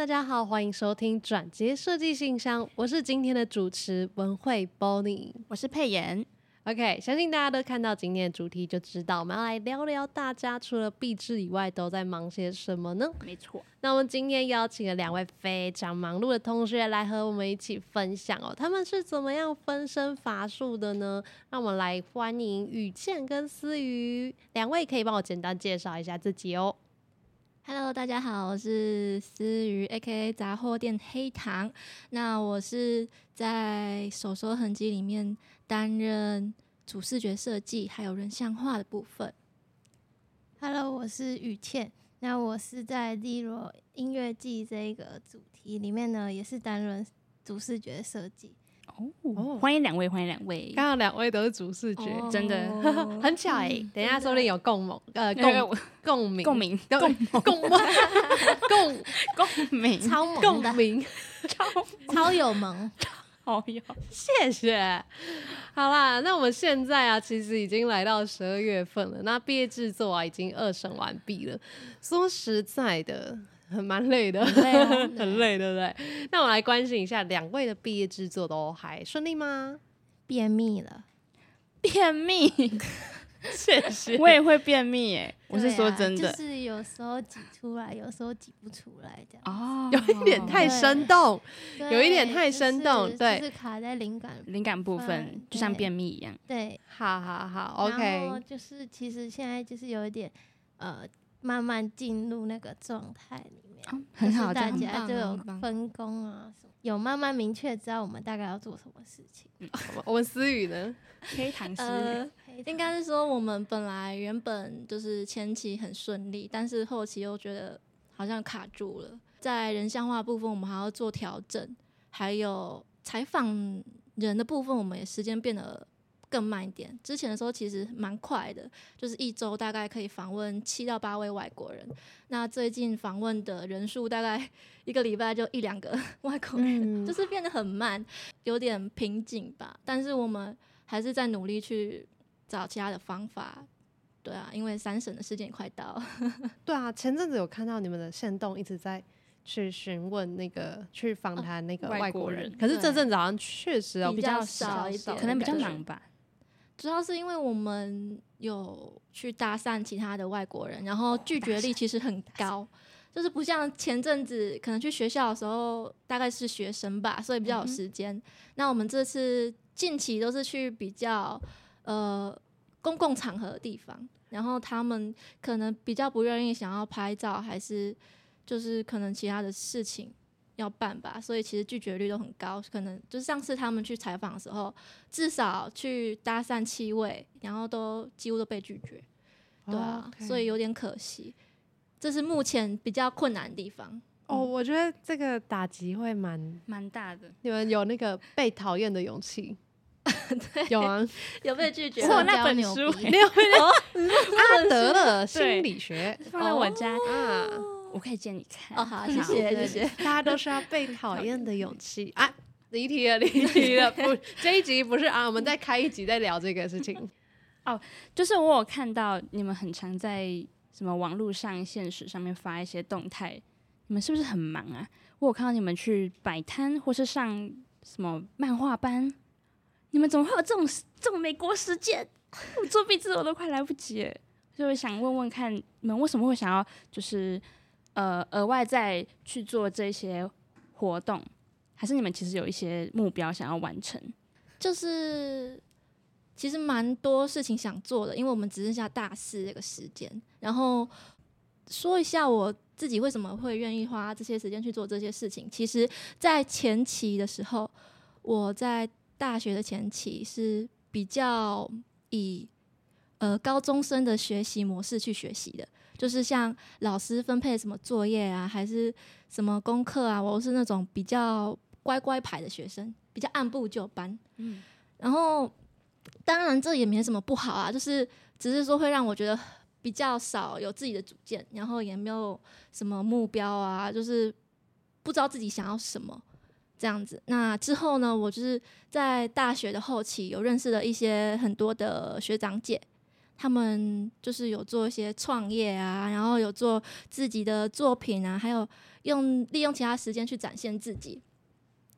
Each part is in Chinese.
大家好，欢迎收听转接设计信箱，我是今天的主持文慧 Bonnie，我是佩妍。OK，相信大家都看到今天的主题，就知道我们要来聊聊大家除了毕制以外都在忙些什么呢？没错，那我们今天邀请了两位非常忙碌的同学来和我们一起分享哦，他们是怎么样分身乏术的呢？让我们来欢迎雨倩跟思雨两位，可以帮我简单介绍一下自己哦。Hello，大家好，我是思雨，A.K.A 杂货店黑糖。那我是在手手痕迹里面担任主视觉设计，还有人像画的部分。Hello，我是雨倩。那我是在《利罗音乐季》这个主题里面呢，也是担任主视觉设计。哦，欢迎两位，欢迎两位。刚刚两位都是主视觉，哦。真的。很巧哎、等一下说不定有共鸣，呃，那 个共 共鸣，共鸣，共共共。共鸣，超萌的，共鸣，超有萌。好哟。谢谢。好啦，那我们现在啊，其实已经来到十二月份了，那毕业制作啊已经二审完毕了。说实在的，很蛮累的，很累啊很累，对不对？那我来关心一下，两位的毕业制作都还顺利吗？便秘了，便秘，谢谢我也会便秘耶。我是说真的就是有时候挤出来，有时候挤不出来，这样。哦，有一点太生动，有一点太生动就是对就是卡在灵感。灵感部分嗯就像便秘一样。对好好好然后，OK，就是其实现在就是有一点呃，慢慢进入那个状态里面。哦很好，大家就有分工啊，什么有慢慢明确知道我们大概要做什么事情。我们我们思雨呢？黑糖丝呃，黑应该是说我们本来原本就是前期很顺利，但是后期又觉得好像卡住了。在人像化部分，我们还要做调整，还有采访人的部分，我们也时间变得更慢一点。之前的时候其实蛮快的，就是一周大概可以访问七到八位外国人。那最近访问的人数大概 一个礼拜就一两个外国人，嗯就是变得很慢，有点瓶颈吧。但是我们还是在努力去找其他的方法。对啊，因为三审的时间也快到了。对啊，前阵子有看到你们的线动一直在去询问那个去访谈那个外外国人，国人可是这对阵子好像确实哦比较较少一点可能比较对忙吧。主要是因为我们有去搭讪其他的外国人，然后拒绝率其实很高，就是不像前阵子可能去学校的时候，大概是学生吧，所以比较有时间。那我们这次近期都是去比较呃公共场合的地方，然后他们可能比较不愿意想要拍照，还是就是可能其他的事情。要办吧，所以其实拒绝率都很高。可能就是上次他们去采访的时候，至少去搭讪七位，然后都几乎都被拒绝，对啊，所以有点可惜。这是目前比较困难的地方。哦，我觉得这个打击会蛮，蛮大的，你们有那个被讨厌的勇气，有啊，有被拒绝 我那本牛书逼 你有阿德勒心理学放在我家，啊，我可以借你看。哦，好，谢谢，谢谢。大家都是要被讨厌的勇气啊。离题了，离题了，不，这一集不是啊，我们再开一集再聊这个事情。哦就是我有看到你们很常在什么网络上、现实上面发一些动态，你们是不是很忙啊？我有看到你们去摆摊或是上什么漫画班，你们怎么会有这种这种美国时间？我做壁纸我都快来不及了，所以我想问问看，你们为什么会想要就是呃额外再去做这些活动，还是你们其实有一些目标想要完成？就是其实蛮多事情想做的，因为我们只剩下大四这个时间。然后说一下我自己为什么会愿意花这些时间去做这些事情。其实，在前期的时候，我在大学的前期是比较以呃高中生的学习模式去学习的，就是像老师分配什么作业啊，还是什么功课啊，我是那种比较乖乖牌的学生，比较按部就班。嗯，然后当然这也没什么不好啊，就是只是说会让我觉得比较少有自己的主见，然后也没有什么目标啊，就是不知道自己想要什么这样子。那之后呢，我就是在大学的后期有认识了一些很多的学长姐，他们就是有做一些创业啊，然后有做自己的作品啊，还有用利用其他时间去展现自己。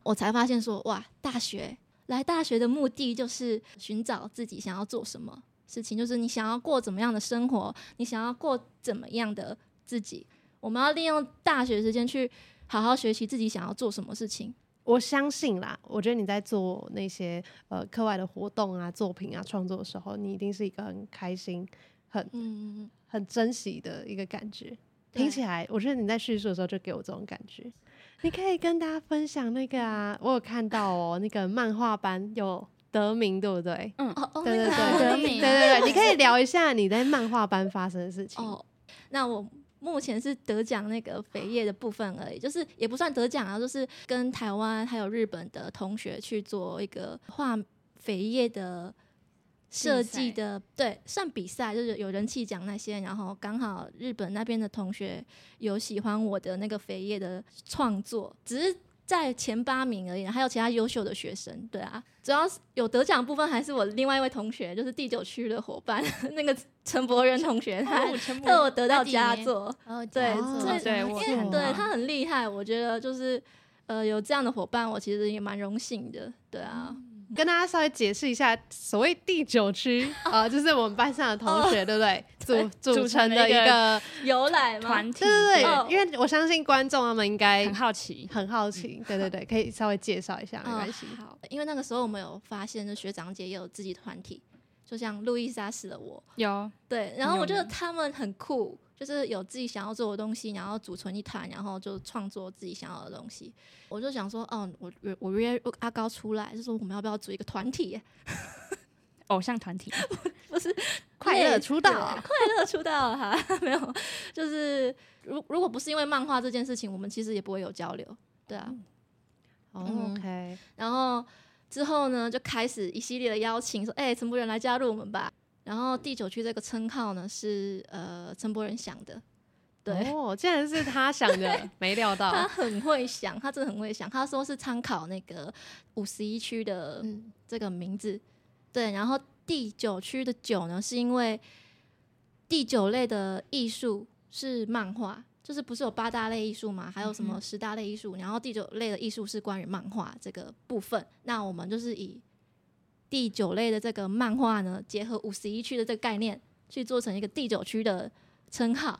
我才发现说，哇，大学来大学的目的就是寻找自己想要做什么事情，就是你想要过怎么样的生活，你想要过怎么样的自己。我们要利用大学时间去好好学习自己想要做什么事情。我相信啦，我觉得你在做那些呃课外的活动啊、作品啊、创作的时候，你一定是一个很开心、很嗯，很珍惜的一个感觉。听起来，我觉得你在叙述的时候就给我这种感觉。你可以跟大家分享那个啊，我有看到哦，那个漫画班有得名，对不对？嗯，哦哦，对对对得名对对对，你可以 聊一下你在漫画班发生的事情。哦，那我目前是得奖那个扉页的部分而已，就是也不算得奖啊，就是跟台湾还有日本的同学去做一个画扉页的设计的，对，算比赛，就是有人气奖那些，然后刚好日本那边的同学有喜欢我的那个扉页的创作，只是。在前八名而已，还有其他优秀的学生，对啊，主要是有得奖部分还是我另外一位同学，就是第九区的伙伴，那个陈博仁同学，他哦他有得到佳作，哦，对哦对因为对他很厉害，我觉得就是呃有这样的伙伴，我其实也蛮荣幸的，对啊，跟大家稍微解释一下，所谓第九区，呃，就是我们班上的同学，对不对？组组组成的一个个，由来嘛，团体，对对哦。对，因为我相信观众他们应该很好奇，很好奇，对对对，可以稍微介绍一下，没哦关系。好，因为那个时候我们有发现，就学长姐也有自己团体，就像路易莎死了我，有。对，然后我觉得他们很酷，就是有自己想要做的东西，然后组成一团，然后就创作自己想要的东西。我就想说，嗯，我约我约阿高出来，就说我们要不要组一个团体？偶像团体，不是 快乐出道啊快乐出道哈，没有，就是如如果不是因为漫画这件事情，我们其实也不会有交流，对啊。OK，然后之后呢，就开始一系列的邀请，说，哎、陈柏仁来加入我们吧。然后第九区这个称号呢，是呃陈柏仁想的，对。哦，竟然是他想的，没料 到他到。很会想，他真的很会想。他说是参考那个五十一区的嗯，这个名字，对。然后第九区的九呢，是因为第九类的艺术是漫画，就是不是有八大类艺术嘛，还有什么十大类艺术，然后第九类的艺术是关于漫画这个部分。那我们就是以第九类的这个漫画呢，结合五十一区的这个概念，去做成一个第九区的称号。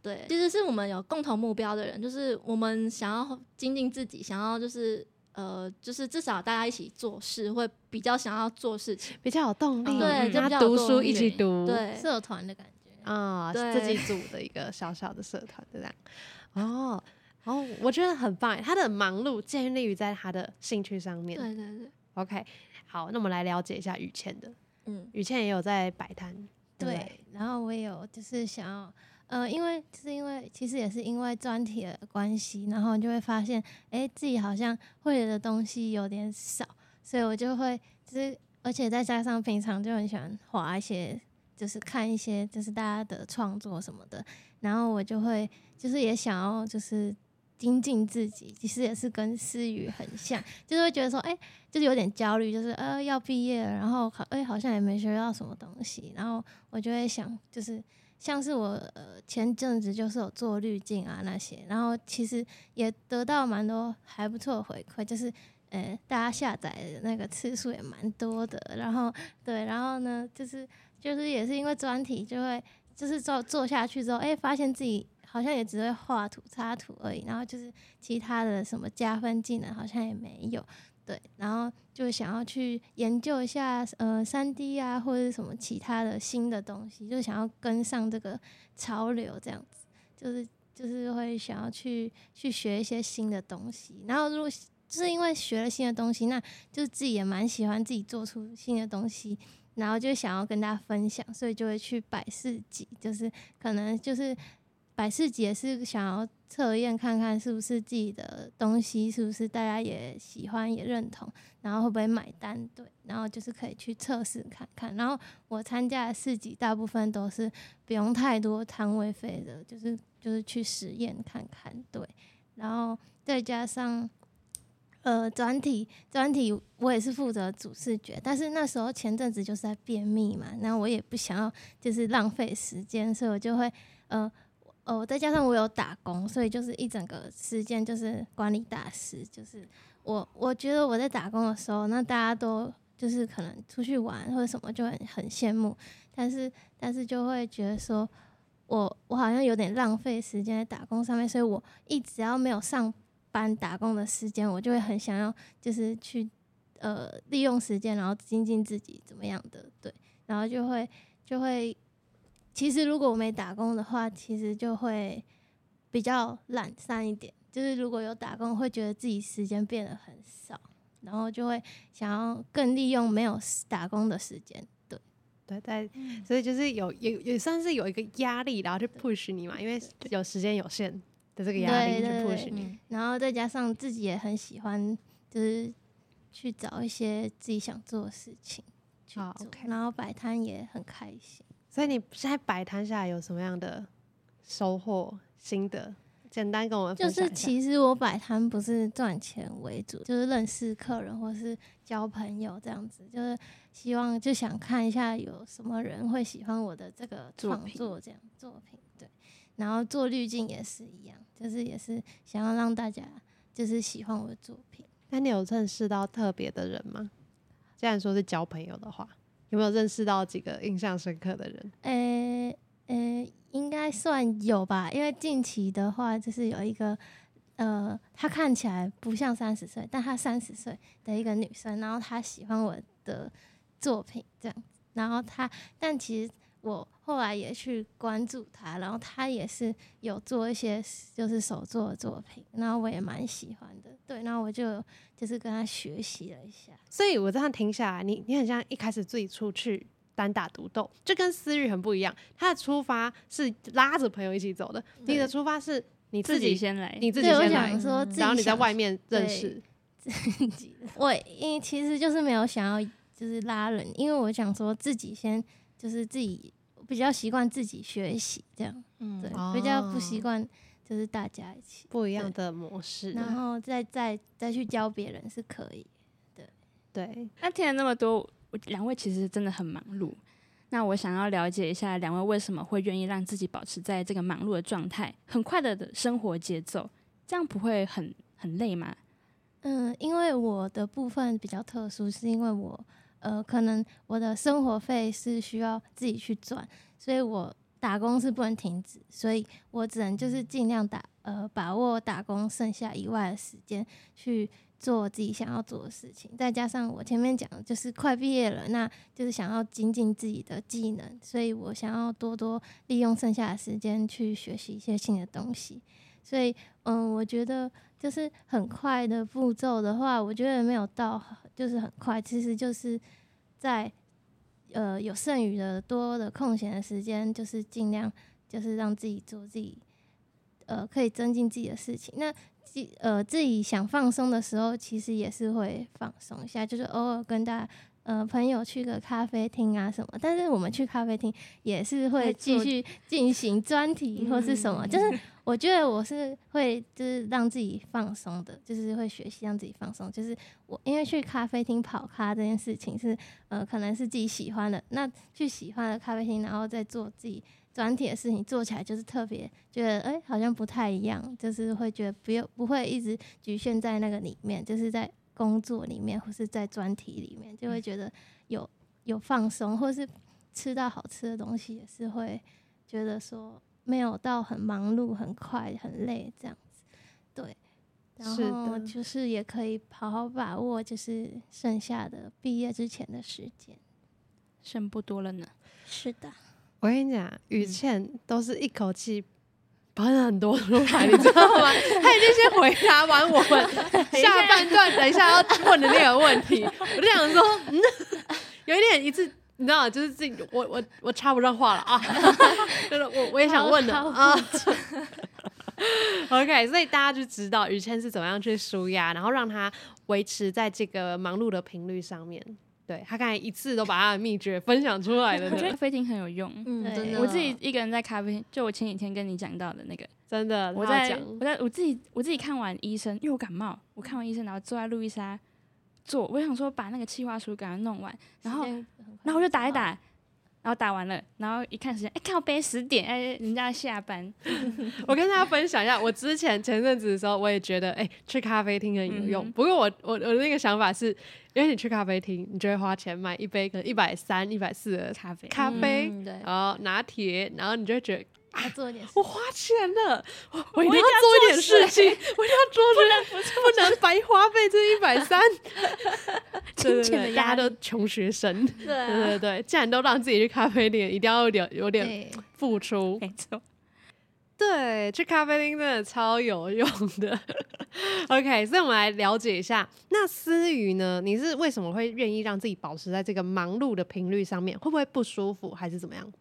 对，其实是我们有共同目标的人，就是我们想要精进自己，想要就是呃，就是至少大家一起做事，会比较想要做事情。比较有动力，对就读书一起读，对，社团的感觉。啊，对自己组的一个小小的社团，就这样。哦，哦，我觉得很棒，他的忙碌建立于在他的兴趣上面。对对对，OK，好，那我们来了解一下雨倩的。嗯，雨倩也有在摆摊，对对对，然后我也有就是想要，呃，因为就是因为其实也是因为专题的关系，然后就会发现，哎，自己好像会的东西有点少，所以我就会就是，而且再加上平常就很喜欢画一些，就是看一些就是大家的创作什么的，然后我就会就是也想要就是。精进自己，其实也是跟思雨很像，就是会觉得说，哎、就是有点焦虑，就是呃要毕业了，然后好哎、好像也没学到什么东西，然后我就会想，就是像是我呃前阵子就是有做滤镜啊那些，然后其实也得到蛮多还不错的回馈，就是呃大家下载的那个次数也蛮多的，然后对，然后呢就是就是也是因为专题就会就是做做下去之后，哎、发现自己好像也只会画图插图而已，然后就是其他的什么加分技能好像也没有。对，然后就想要去研究一下呃三 D 啊，或者什么其他的新的东西，就想要跟上这个潮流，这样子，就是就是会想要去去学一些新的东西。然后如果就是因为学了新的东西，那就是自己也蛮喜欢自己做出新的东西，然后就想要跟大家分享，所以就会去摆市集，就是可能就是百事集也是想要测验看看是不是自己的东西是不是大家也喜欢也认同，然后会不会买单，对，然后就是可以去测试看看。然后我参加的市集大部分都是不用太多摊位费的，就是就是去实验看看，对，然后再加上呃专题专题我也是负责主视觉，但是那时候前阵子就是在便秘嘛，那我也不想要就是浪费时间，所以我就会呃呃再加上我有打工，所以就是一整个时间就是管理大师，就是我我觉得我在打工的时候，那大家都就是可能出去玩或者什么就很很羡慕，但是但是就会觉得说。我我好像有点浪费时间在打工上面，所以我一只要没有上班打工的时间，我就会很想要就是去呃利用时间，然后精进自己怎么样的，对，然后就会就会，其实如果我没打工的话，其实就会比较懒散一点，就是如果有打工，会觉得自己时间变得很少，然后就会想要更利用没有打工的时间。对，对在所以就是有也也算是有一个压力，然后去 push 你嘛，因为有时间有限的这个压力去 push 你，然后再加上自己也很喜欢，就是去找一些自己想做的事情去做，然后摆摊也很开心。所以你现在摆摊下来有什么样的收获心得？简单跟我们就是其实我摆摊不是赚钱为主，就是认识客人或是交朋友这样子，就是希望就想看一下有什么人会喜欢我的这个创作这样作品，对。然后做滤镜也是一样，就是也是想要让大家就是喜欢我的作品。那你有认识到特别的人吗？既然说是交朋友的话，有没有认识到几个印象深刻的人？诶。呃，应该算有吧，因为近期的话，就是有一个，呃，她看起来不像三十岁，但她三十岁的一个女生，然后她喜欢我的作品这样子，然后她，但其实我后来也去关注他，然后他也是有做一些就是手作的作品，然后我也蛮喜欢的，对，然后我就就是跟他学习了一下，所以我这样停下来，你你很像一开始自己出去。单打独斗就跟思域很不一样，他的出发是拉着朋友一起走的，你的出发是你自己先来，你自己先来，然后你在外面认识 自己。我因其实就是没有想要就是拉人，因为我想说自己先就是自己比较习惯自己学习这样，嗯，对，比较不习惯就是大家一起不一样的模式，然后再再再去教别人是可以，对对。那听了那么多。两位其实真的很忙碌，那我想要了解一下，两位为什么会愿意让自己保持在这个忙碌的状态，很快乐的生活节奏，这样不会很很累吗？嗯，因为我的部分比较特殊，是因为我呃，可能我的生活费是需要自己去赚，所以我打工是不能停止，所以我只能就是尽量打呃把握打工剩下以外的时间去。做自己想要做的事情，再加上我前面讲的就是快毕业了，那就是想要精进自己的技能，所以我想要多多利用剩下的时间去学习一些新的东西。所以，嗯，我觉得就是很快的步骤的话，我觉得没有到就是很快，其实就是在呃有剩余的多的空闲的时间，就是尽量就是让自己做自己呃可以增进自己的事情。那自呃，自己想放松的时候，其实也是会放松一下，就是偶尔跟大家呃朋友去个咖啡厅啊什么。但是我们去咖啡厅也是会继续进行专题或是什么，就是我觉得我是会就是让自己放松的，就是会学习让自己放松。就是我因为去咖啡厅跑咖这件事情是呃可能是自己喜欢的，那去喜欢的咖啡厅，然后再做自己。转体的事情做起来就是特别觉得哎，好像不太一样，就是会觉得不用不会一直局限在那个里面，就是在工作里面或是在专题里面，就会觉得有有放松，或是吃到好吃的东西，也是会觉得说没有到很忙碌、很快、很累这样子。对，然后就是也可以好好把握，就是剩下的毕业之前的时间，剩不多了呢。是的。我跟你讲，雨倩都是一口气搬很多出来，你知道吗？他已经先回答完我们 下半段等一下要问的那个问题，我就想说，嗯，有一点一次，你知道，就是自己，我我我插不上话了啊，就是我我也想问的啊。OK，所以大家就知道雨谦是怎么样去舒压，然后让他维持在这个忙碌的频率上面。对他刚才一次都把他的秘诀分享出来了，我觉得咖啡厅很有用。嗯，真的，我自己一个人在咖啡厅，就我前几天跟你讲到的那个真的，我在讲我在我自己我自己看完医生，因为我感冒，我看完医生，然后坐在路易莎坐，我想说把那个企划书给他弄完，然后然后我就打一打，然后打完了，然后一看时间，哎，看到杯十点，哎，人家下班，我跟大家分享一下，我之前前阵子的时候，我也觉得，哎、去咖啡厅很有用。嗯。不过我我我的那个想法是，因为你去咖啡厅，你就会花钱买一杯可能一百三、一百四的咖啡，咖啡，嗯对。然后拿铁，然后你就会觉得要做一点事我花钱了，我我一定要做做一点事情，事我一定要做出不能白花费这一百三。金钱的对，大家压力都穷学生，对对啊对对，既然都让自己去咖啡店，一定要有点有点对，付出。没错，对，去咖啡厅真的超有用的。OK，所以我们来了解一下，那思雨呢？你是为什么会愿意让自己保持在这个忙碌的频率上面？会不会不舒服，还是怎么样？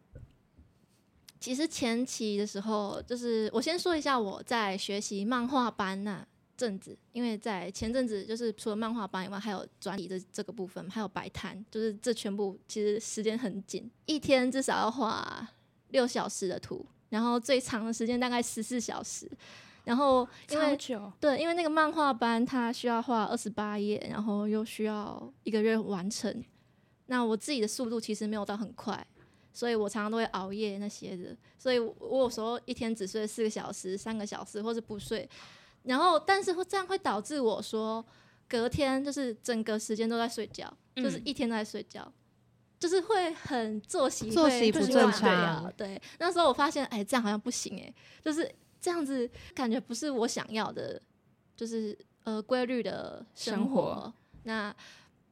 其实前期的时候，就是我先说一下我在学习漫画班那阵子，因为在前阵子就是除了漫画班以外，还有专题的这个部分，还有摆摊，就是这全部其实时间很紧，一天至少要画六小时的图，然后最长的时间大概十四小时，然后因为，对，因为那个漫画班它需要画二十八页，然后又需要一个月完成。那我自己的速度其实没有到很快，所以我常常都会熬夜那些的。所以我我有时候一天只睡四个小时、三个小时，或者不睡。然后，但是会这样会导致我说隔天就是整个时间都在睡觉，就是嗯一天都在睡觉。就是会很作息作息不正常对，那时候我发现，哎，这样好像不行哎、就是这样子感觉不是我想要的，就是呃规律的生生。活那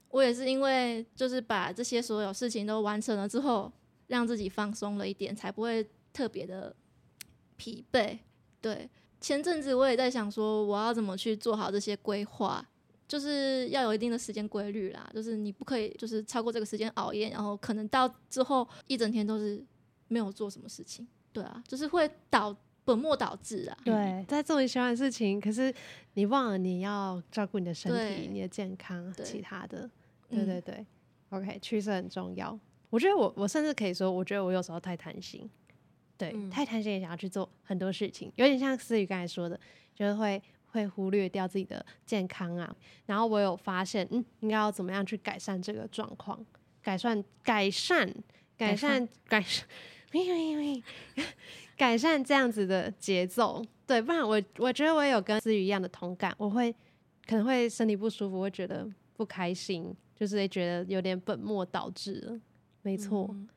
我也是因为就是把这些所有事情都完成了之后，让自己放松了一点，才不会特别的疲惫。对，前阵子我也在想说，我要怎么去做好这些规划。就是要有一定的时间规律啦，就是你不可以就是超过这个时间熬夜，然后可能到之后一整天都是没有做什么事情，对啊，就是会导本末倒置啊。对，在做你喜欢的事情，可是你忘了你要照顾你的身体、你的健康、对其他的。对嗯对对、o k 趋势很重要。我觉得我我甚至可以说，我觉得我有时候太贪心，对，嗯太贪心也想要去做很多事情，有点像思雨刚才说的，就是会会忽略掉自己的健康啊。然后我有发现，嗯，应该要怎么样去改善这个状况，改善改善改改善改善，改善这样子的节奏。对，不然我我觉得我也有跟思雨一样的同感，我会可能会身体不舒服，会觉得不开心，就是会觉得有点本末倒置了。没错，嗯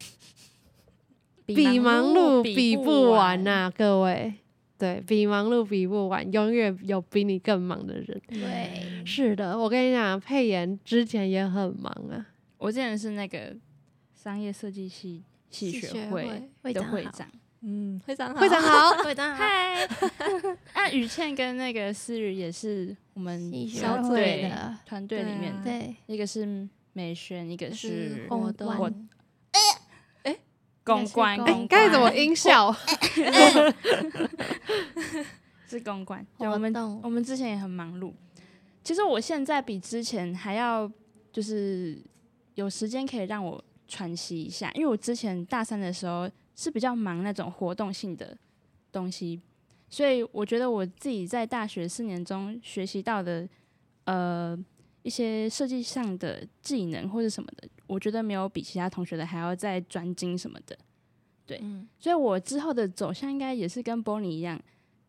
比忙碌比比不不完呐、各位。对比忙碌比不完，永远有比你更忙的人。对，是的，我跟你讲，佩妍之前也很忙啊。我之前是那个商业设计系系系学学会会长好的会长。嗯，会长好，会长好，会长好，嗨，那雨倩跟那个思雨也是我们系学小会的，团队里面的，对，一个是美宣，一个是是活公关动，公关，公哎、公刚才怎么音效？是公关。对，我们我们之前也很忙碌。其实我现在比之前还要就是有时间可以让我喘息一下，因为我之前大三的时候是比较忙那种活动性的东西，所以我觉得我自己在大学四年中学习到的呃一些设计上的技能或者什么的，我觉得没有比其他同学的还要再专精什么的。嗯，所以我之后的走向应该也是跟 Bonnie 一样，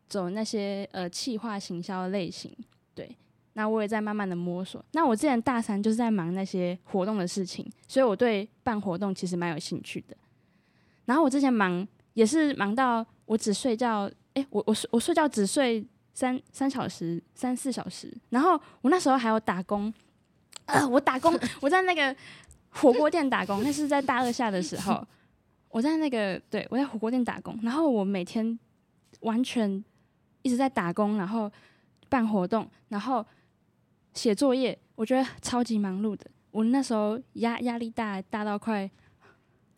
走那些呃企划行销类型。对，那我也在慢慢的摸索。那我之前大三就是在忙那些活动的事情，所以我对办活动其实蛮有兴趣的。然后我之前忙也是忙到我只睡觉，诶，我我睡我睡觉只睡三三小时、三四小时。然后我那时候还有打工，呃，我打工我在那个火锅店打工，那是在大二下的时候。我在那个对我在火锅店打工，然后我每天完全一直在打工，然后办活动，然后写作业，我觉得超级忙碌的。我那时候压压力大大到快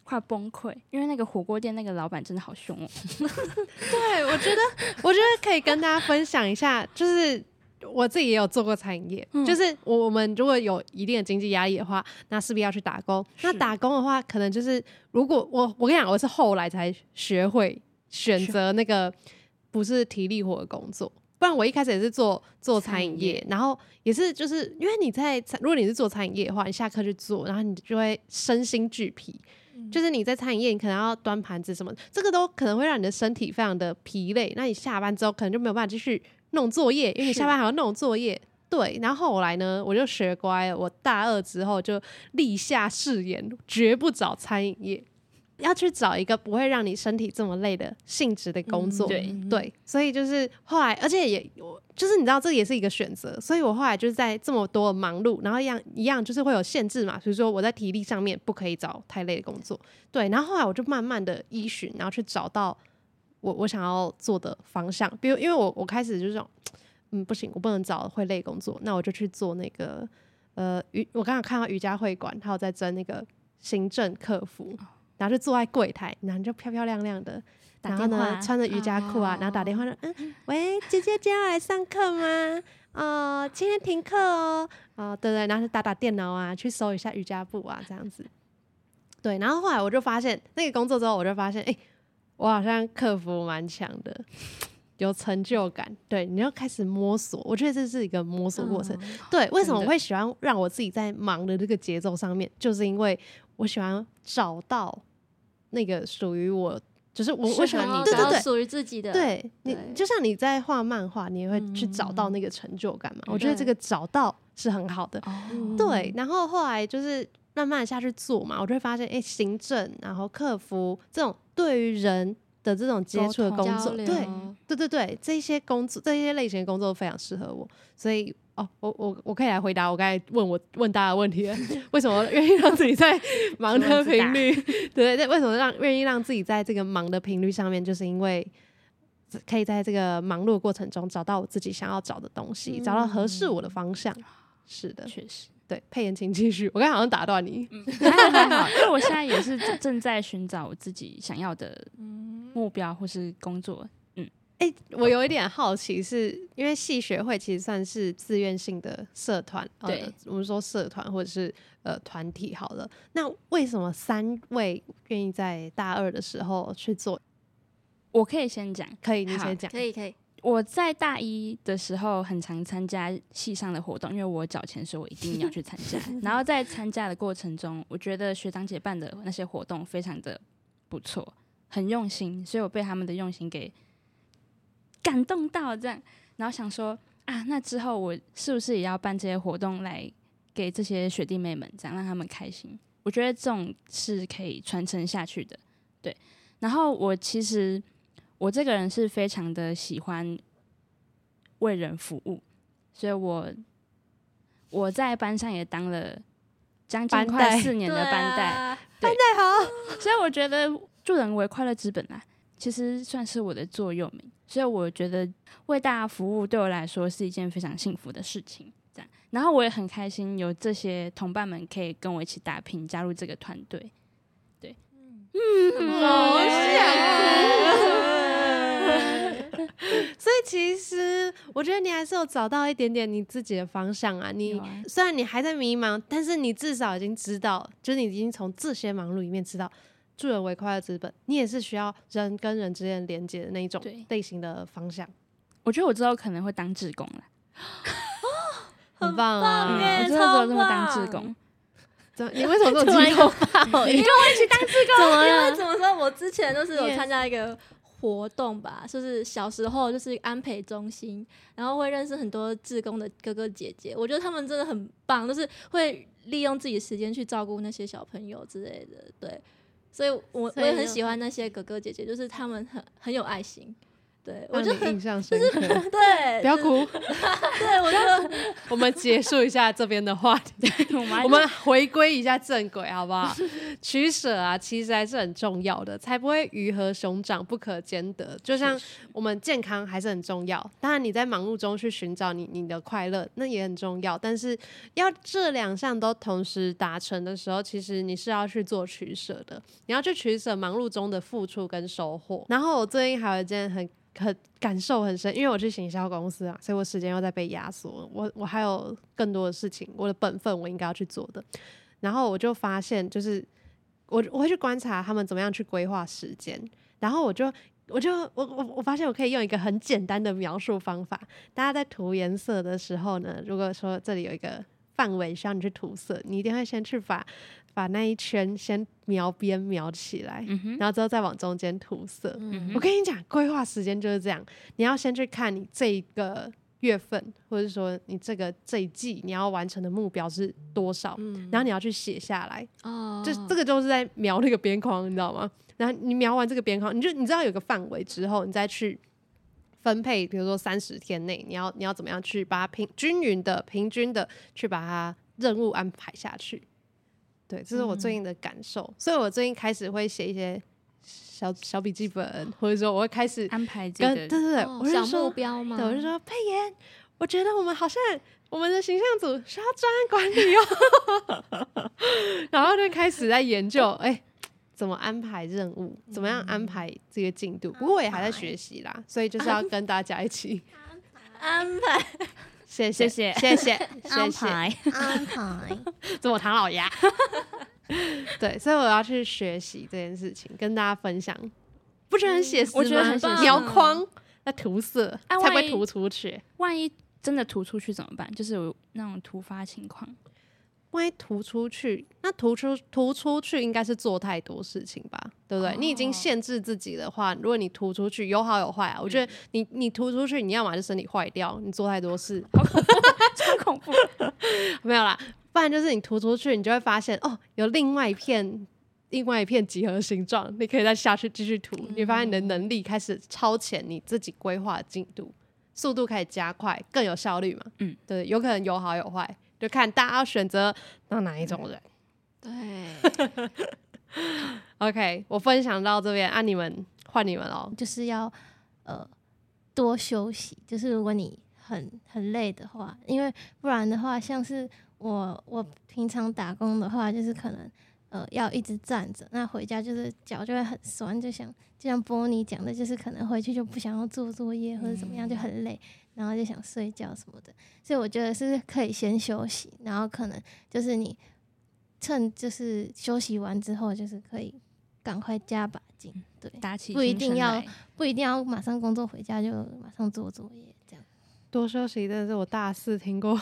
快崩溃，因为那个火锅店那个老板真的好凶哦。对，我觉得，我觉得可以跟大家分享一下，就是我自己也有做过餐饮业，嗯就是我我们如果有一定的经济压力的话，那势必要去打工。那打工的话，可能就是如果我我跟你讲，我是后来才学会选择那个不是体力活的工作。不然我一开始也是做做餐饮业，餐饮业然后也是就是因为你在餐，如果你是做餐饮业的话，你下课去做，然后你就会身心俱疲。就是你在餐饮业，你可能要端盘子什么，这个都可能会让你的身体非常的疲累。那你下班之后可能就没有办法继续弄作业，因为你下班还要弄作业。对，然后后来呢，我就学乖了。我大二之后就立下誓言，绝不找餐饮业，要去找一个不会让你身体这么累的性质的工作。对对，所以就是后来，而且也我就是你知道，这也是一个选择。所以我后来就是在这么多的忙碌，然后一样一样就是会有限制嘛，所以说我在体力上面不可以找太累的工作。对，然后后来我就慢慢的依循，然后去找到我我想要做的方向。比如，因为我我开始就是这种，嗯，不行，我不能找会累工作，那我就去做那个呃瑜，我刚刚看到瑜伽会馆，还有在争那个行政客服，然后就坐在柜台，然后就漂漂亮亮的。打然后呢，穿着瑜伽裤啊，然后打电话说：“嗯，喂，姐姐今天要来上课吗？哦，今天停课哦。哦，对对，然后就打打电脑啊，去搜一下瑜伽布啊，这样子。对，然后后来我就发现那个工作之后，我就发现，哎、我好像克服蛮强的，有成就感。对，你要开始摸索，我觉得这是一个摸索过程。对，为什么我会喜欢让我自己在忙的这个节奏上面，就是因为我喜欢找到那个属于我，就是我我喜欢你对对对。属于自己的，对你，就像你在画漫画，你也会去找到那个成就感嘛？我觉得这个找到是很好的。嗯对，然后后来就是慢慢地下去做嘛，我就会发现，哎、行政然后客服这种对于人的这种接触的工作，对对对对，这些工作这些类型的工作都非常适合我，所以。哦，我我我可以来回答我刚才问我问大家的问题了，为什么愿意让自己在 忙的频率，对 对，为什么让愿意让自己在这个忙的频率上面，就是因为可以在这个忙碌的过程中找到我自己想要找的东西，找到合适我的方向。是的，确实，对，佩言请继续。我刚才好像打断你，还好还好，因为我现在也是正正在寻找我自己想要的目标或是工作。哎、我有一点好奇是，因为戏学会其实算是自愿性的社团，呃对我们说社团或者是呃团体好了。那为什么三位愿意在大二的时候去做？我可以先讲，可以，你先讲。可以可以，我在大一的时候很常参加系上的活动，因为我缴钱，所以我一定要去参加。然后在参加的过程中，我觉得学长姐办的那些活动非常的不错，很用心，所以我被他们的用心给感动到，这样，然后想说啊，那之后我是不是也要办这些活动来给这些学弟妹们，这样让他们开心？我觉得这种是可以传承下去的，对。然后我其实我这个人是非常的喜欢为人服务，所以我我在班上也当了将近快四年的班带，啊。太好，所以我觉得助人为快乐之本啊，其实算是我的座右铭。所以我觉得为大家服务对我来说是一件非常幸福的事情。这样，然后我也很开心有这些同伴们可以跟我一起打拼，加入这个团队。对，嗯好想 所以其实我觉得你还是有找到一点点你自己的方向啊。你啊虽然你还在迷茫，但是你至少已经知道，就是你已经从这些忙碌里面知道助人为快乐资本，你也是需要人跟人之间连接的那一种类型的方向，我觉得我之后可能会当志工了。很棒啊！棒耶我真的会当超棒志工。怎么你为什么这么 激动？你跟我一起当志工，怎么了怎么说？我之前就是有参加一个活动吧，就是小时候就是安培中心，然后会认识很多志工的哥哥姐姐，我觉得他们真的很棒，就是会利用自己的时间去照顾那些小朋友之类的，对，所以我我也很喜欢那些哥哥姐姐，就是他们很很有爱心，对我就印象深刻。对，不要，哭，对我就 我们结束一下这边的话题。我们我们回归一下正轨，好不好？取舍啊，其实还是很重要的，才不会鱼和熊掌不可兼得。就像我们健康还是很重要，当然你在忙碌中去寻找你你的快乐，那也很重要。但是要这两项都同时达成的时候，其实你是要去做取舍的。你要去取舍忙碌中的付出跟收获。然后我最近还有一件很很感受很深，因为我去行销公司啊，所以我时间又在被压缩。我我还有更多的事情，我的本分我应该要去做的。然后我就发现，就是我我会去观察他们怎么样去规划时间，然后我就我就我我我发现我可以用一个很简单的描述方法。大家在涂颜色的时候呢，如果说这里有一个范围需要你去涂色，你一定会先去把把那一圈先描边描起来，嗯，然后之后再往中间涂色。嗯我跟你讲，规划时间就是这样，你要先去看你这一个月份，或者说你这个这一季你要完成的目标是多少，嗯然后你要去写下来。哦，就这个就是在描那个边框，你知道吗？然后你描完这个边框，你就你知道有个范围之后，你再去分配，比如说三十天内，你要你要怎么样去把它平均匀的、平均的去把它任务安排下去。对，这是我最近的感受，所以我最近开始会写一些小小笔记本，或者说我会开始安排这个对对对，哦我是说目标嘛，对，我就说佩妍，我觉得我们好像我们的形象组需要专案管理哦，然后就开始在研究，哎、怎么安排任务，怎么样安排这个进度。不过我也还在学习啦，所以就是要跟大家一起，安排谢谢谢谢谢谢谢，排，安排。这我唐老鸭。对，所以我要去学习这件事情，跟大家分享。不觉得很写实吗？我觉得很写实描框、那涂色，啊才不会涂出去。万一真的涂出去怎么办？就是有那种突发情况，万一涂出去，那涂出涂出去应该是做太多事情吧，对不对？你已经哦限制自己的话，如果你涂出去有好有坏啊，我觉得你你涂出去，你要么就身体坏掉，你做太多事，超恐怖。没有啦，不然就是你涂出去，你就会发现哦，有另外一片。另外一片几何形状，你可以再下去继续涂，你发现你的能力开始超前你自己规划进度，速度开始加快，更有效率嘛。嗯，对，有可能有好有坏，就看大家要选择当哪一种人。对，OK，我分享到这边，啊，你们换你们喽。就是要呃多休息。就是如果你很很累的话，因为不然的话，像是我我平常打工的话，就是可能呃要一直站着，那回家就是脚就会很酸，就像就像波尼讲的，就是可能回去就不想要做作业或者怎么样，就很累，然后就想睡觉什么的。所以我觉得是可以先休息，然后可能就是你趁就是休息完之后，就是可以赶快加把劲，对。打起不一定要不一定要马上工作回家就马上做作业，这样。多休息真的是我大四听过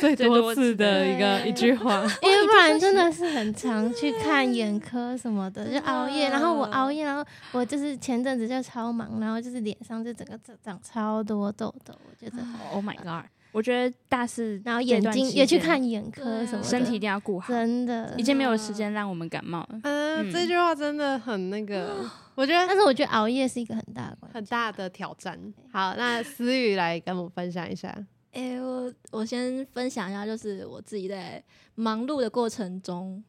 最 最多多次次的一个一句话。因为不然真的是很常去看眼科什么的，就熬夜。然后我熬夜，然后我就是前阵子就超忙，然后就是脸上就整个长长超多痘痘，我觉得。Oh my god！我觉得大四然后眼睛也去看眼科什么，身体一定要顾好，真的已。经没有时间让我们感冒了。嗯，嗯这句话真的很那个，我觉得但是我觉得熬夜是一个很大的。很大的挑战。好，那思雨来跟我们分享一下。哎、我我先分享一下，就是我自己在忙碌的过程中，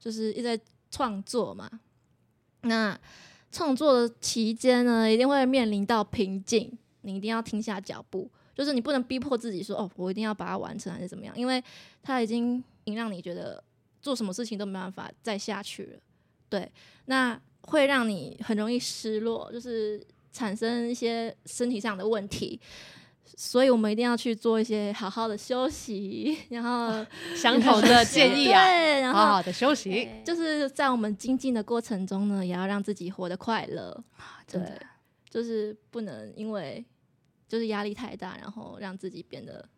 就是一直在创作嘛。那创作的期间呢，一定会面临到瓶颈，你一定要停下脚步，就是你不能逼迫自己说，哦，我一定要把它完成，还是怎么样，因为它已经让你觉得做什么事情都没办法再下去了。对，那会让你很容易失落，就是产生一些身体上的问题。所以我们一定要去做一些好好的休息，然后 相同的建议啊，对，然后好好的休息。就是在我们精进的过程中呢，也要让自己活得快乐。对就是不能因为就是压力太大，然后让自己变得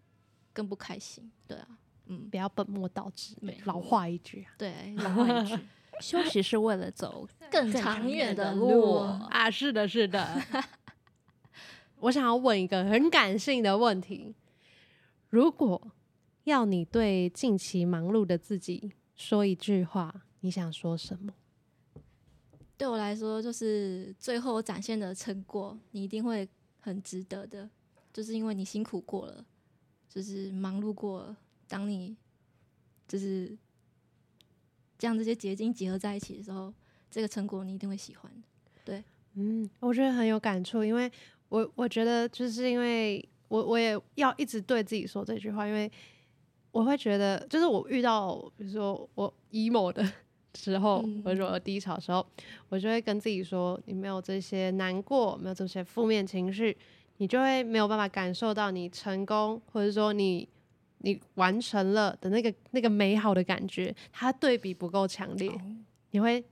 更不开心。对啊，嗯，不要本末倒置老话一句啊。对，老话一句，休息是为了走更更长远的路。啊，是的，是的。我想要问一个很感性的问题：如果要你对近期忙碌的自己说一句话，你想说什么？对我来说，就是最后展现的成果，你一定会很值得的，就是因为你辛苦过了，就是忙碌过了。当你就是将这些结晶结合在一起的时候，这个成果你一定会喜欢对。嗯，我觉得很有感触，因为我我觉得就是因为我我也要一直对自己说这句话，因为我会觉得，就是我遇到比如说我 emo 的 时候，嗯或者说我低潮的时候，我就会跟自己说，你没有这些难过，没有这些负面情绪，你就会没有办法感受到你成功，或者说你。你完成了的那个那个美好的感觉，它对比不够强烈，你会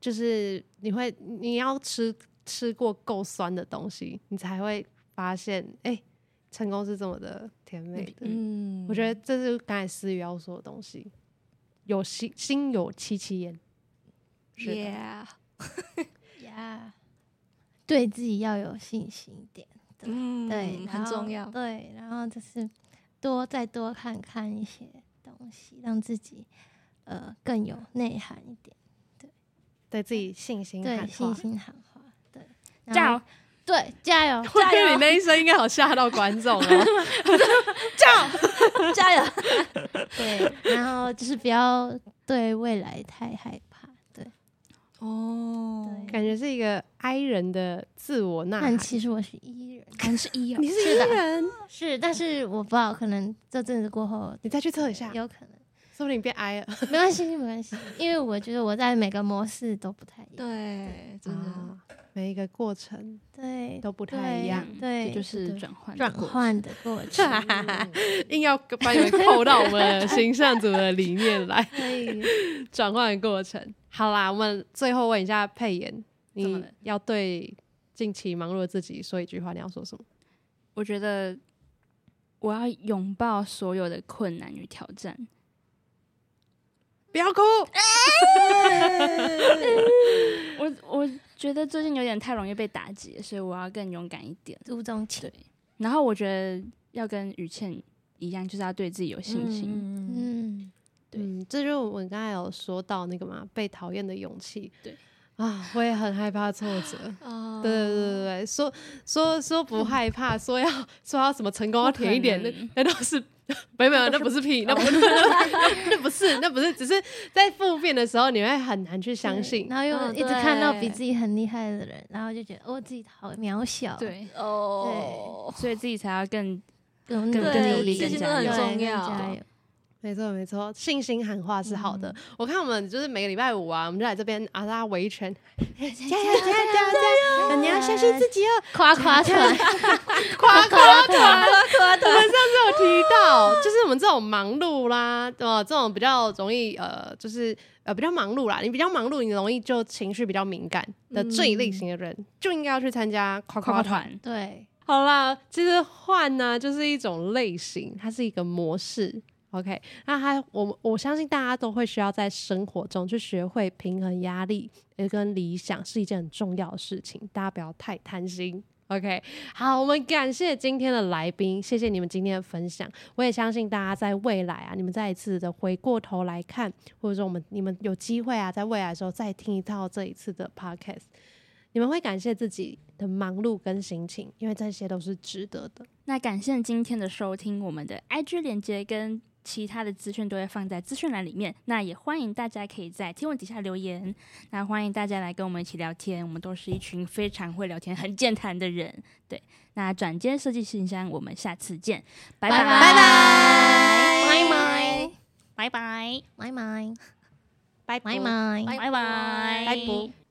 就是你会你要吃吃过够酸的东西，你才会发现，哎、成功是这么的甜美的。嗯我觉得这是刚才思雨要说的东西，有心心有戚戚焉。是的 Yeah，呀，对自己要有信心一点。嗯对，很重要。对，然后就是多再多看看一些东西，让自己呃更有内涵一点。对对自己信心对，喊信。心喊话。加油后！对，加油！我觉得你那一声应该好吓到观众哦。加油！加油 对，然后就是不要对未来太害怕。对，哦感觉是一个 I 人的自我呐喊但。其实我是 E 人，可能是一哦你，是是 E 人，是，但是我不知道，可能这阵子过后你再去测一下，有可能。说不定你变 I 了。没关系，没关系，因为我觉得我在每个模式都不太一样。对，真的。啊每一个过程对，都不太一样，对，这就是对转换的转过程换的过程。硬要把你们扣到我们形象组的里面来，可以，转换的过程。好啦，我们最后问一下佩妍，你要对近期忙碌的自己说一句话，你要说什么？我觉得我要拥抱所有的困难与挑战。不要哭，我我觉得最近有点太容易被打击，所以我要更勇敢一点。注重情对，然后我觉得要跟雨倩一样，就是要对自己有信心。嗯，嗯，对。嗯，这就是我刚才有说到那个嘛，被讨厌的勇气。对啊，我也很害怕挫折。哦对对对对对，说说说不害怕，说要说要什么成功要甜一点，那那都是没有没有，那不是屁，那不是那不是那不是，只是在负面的时候，你会很难去相信。然后又嗯一直看到比自己很厉害的人，然后就觉得哦，自己好渺小，，对，哦，所以自己才要更更更对努力更加油重要更加油。没错没错，信心喊话是好的。我看我们就是每个礼拜五啊，我们就来这边啊，大家围一圈，加油加油加油加油！你要相信自己哦，夸夸团，夸夸团，我们上次有提到，就是我们这种忙碌啦，呃，这种比较容易呃，就是呃比较忙碌啦，你比较忙碌，你容易就情绪比较敏感的这一类型的人，就应该要去参加夸夸夸夸团。团。对，好啦，其实换呢就是一种类型，它是一个模式。OK，那还我我相信大家都会需要在生活中去学会平衡压力，也跟理想是一件很重要的事情，大家不要太贪心。OK，好，我们感谢今天的来宾，谢谢你们今天的分享。我也相信大家在未来啊，你们再一次的回过头来看，或者说我们你们有机会啊，在未来的时候再听一套这一次的 Podcast，你们会感谢自己的忙碌跟心情，因为这些都是值得的。那感谢今天的收听，我们的 IG 连接跟其他的资讯都会放在资讯栏里面。那也欢迎大家可以在贴文底下留言，那欢迎大家来跟我们一起聊天。我们都是一群非常会聊天、很健谈的人。对，那转接设计信箱，我们下次见，拜拜。拜拜。拜拜。拜拜。拜拜。拜拜。拜拜。拜拜。拜。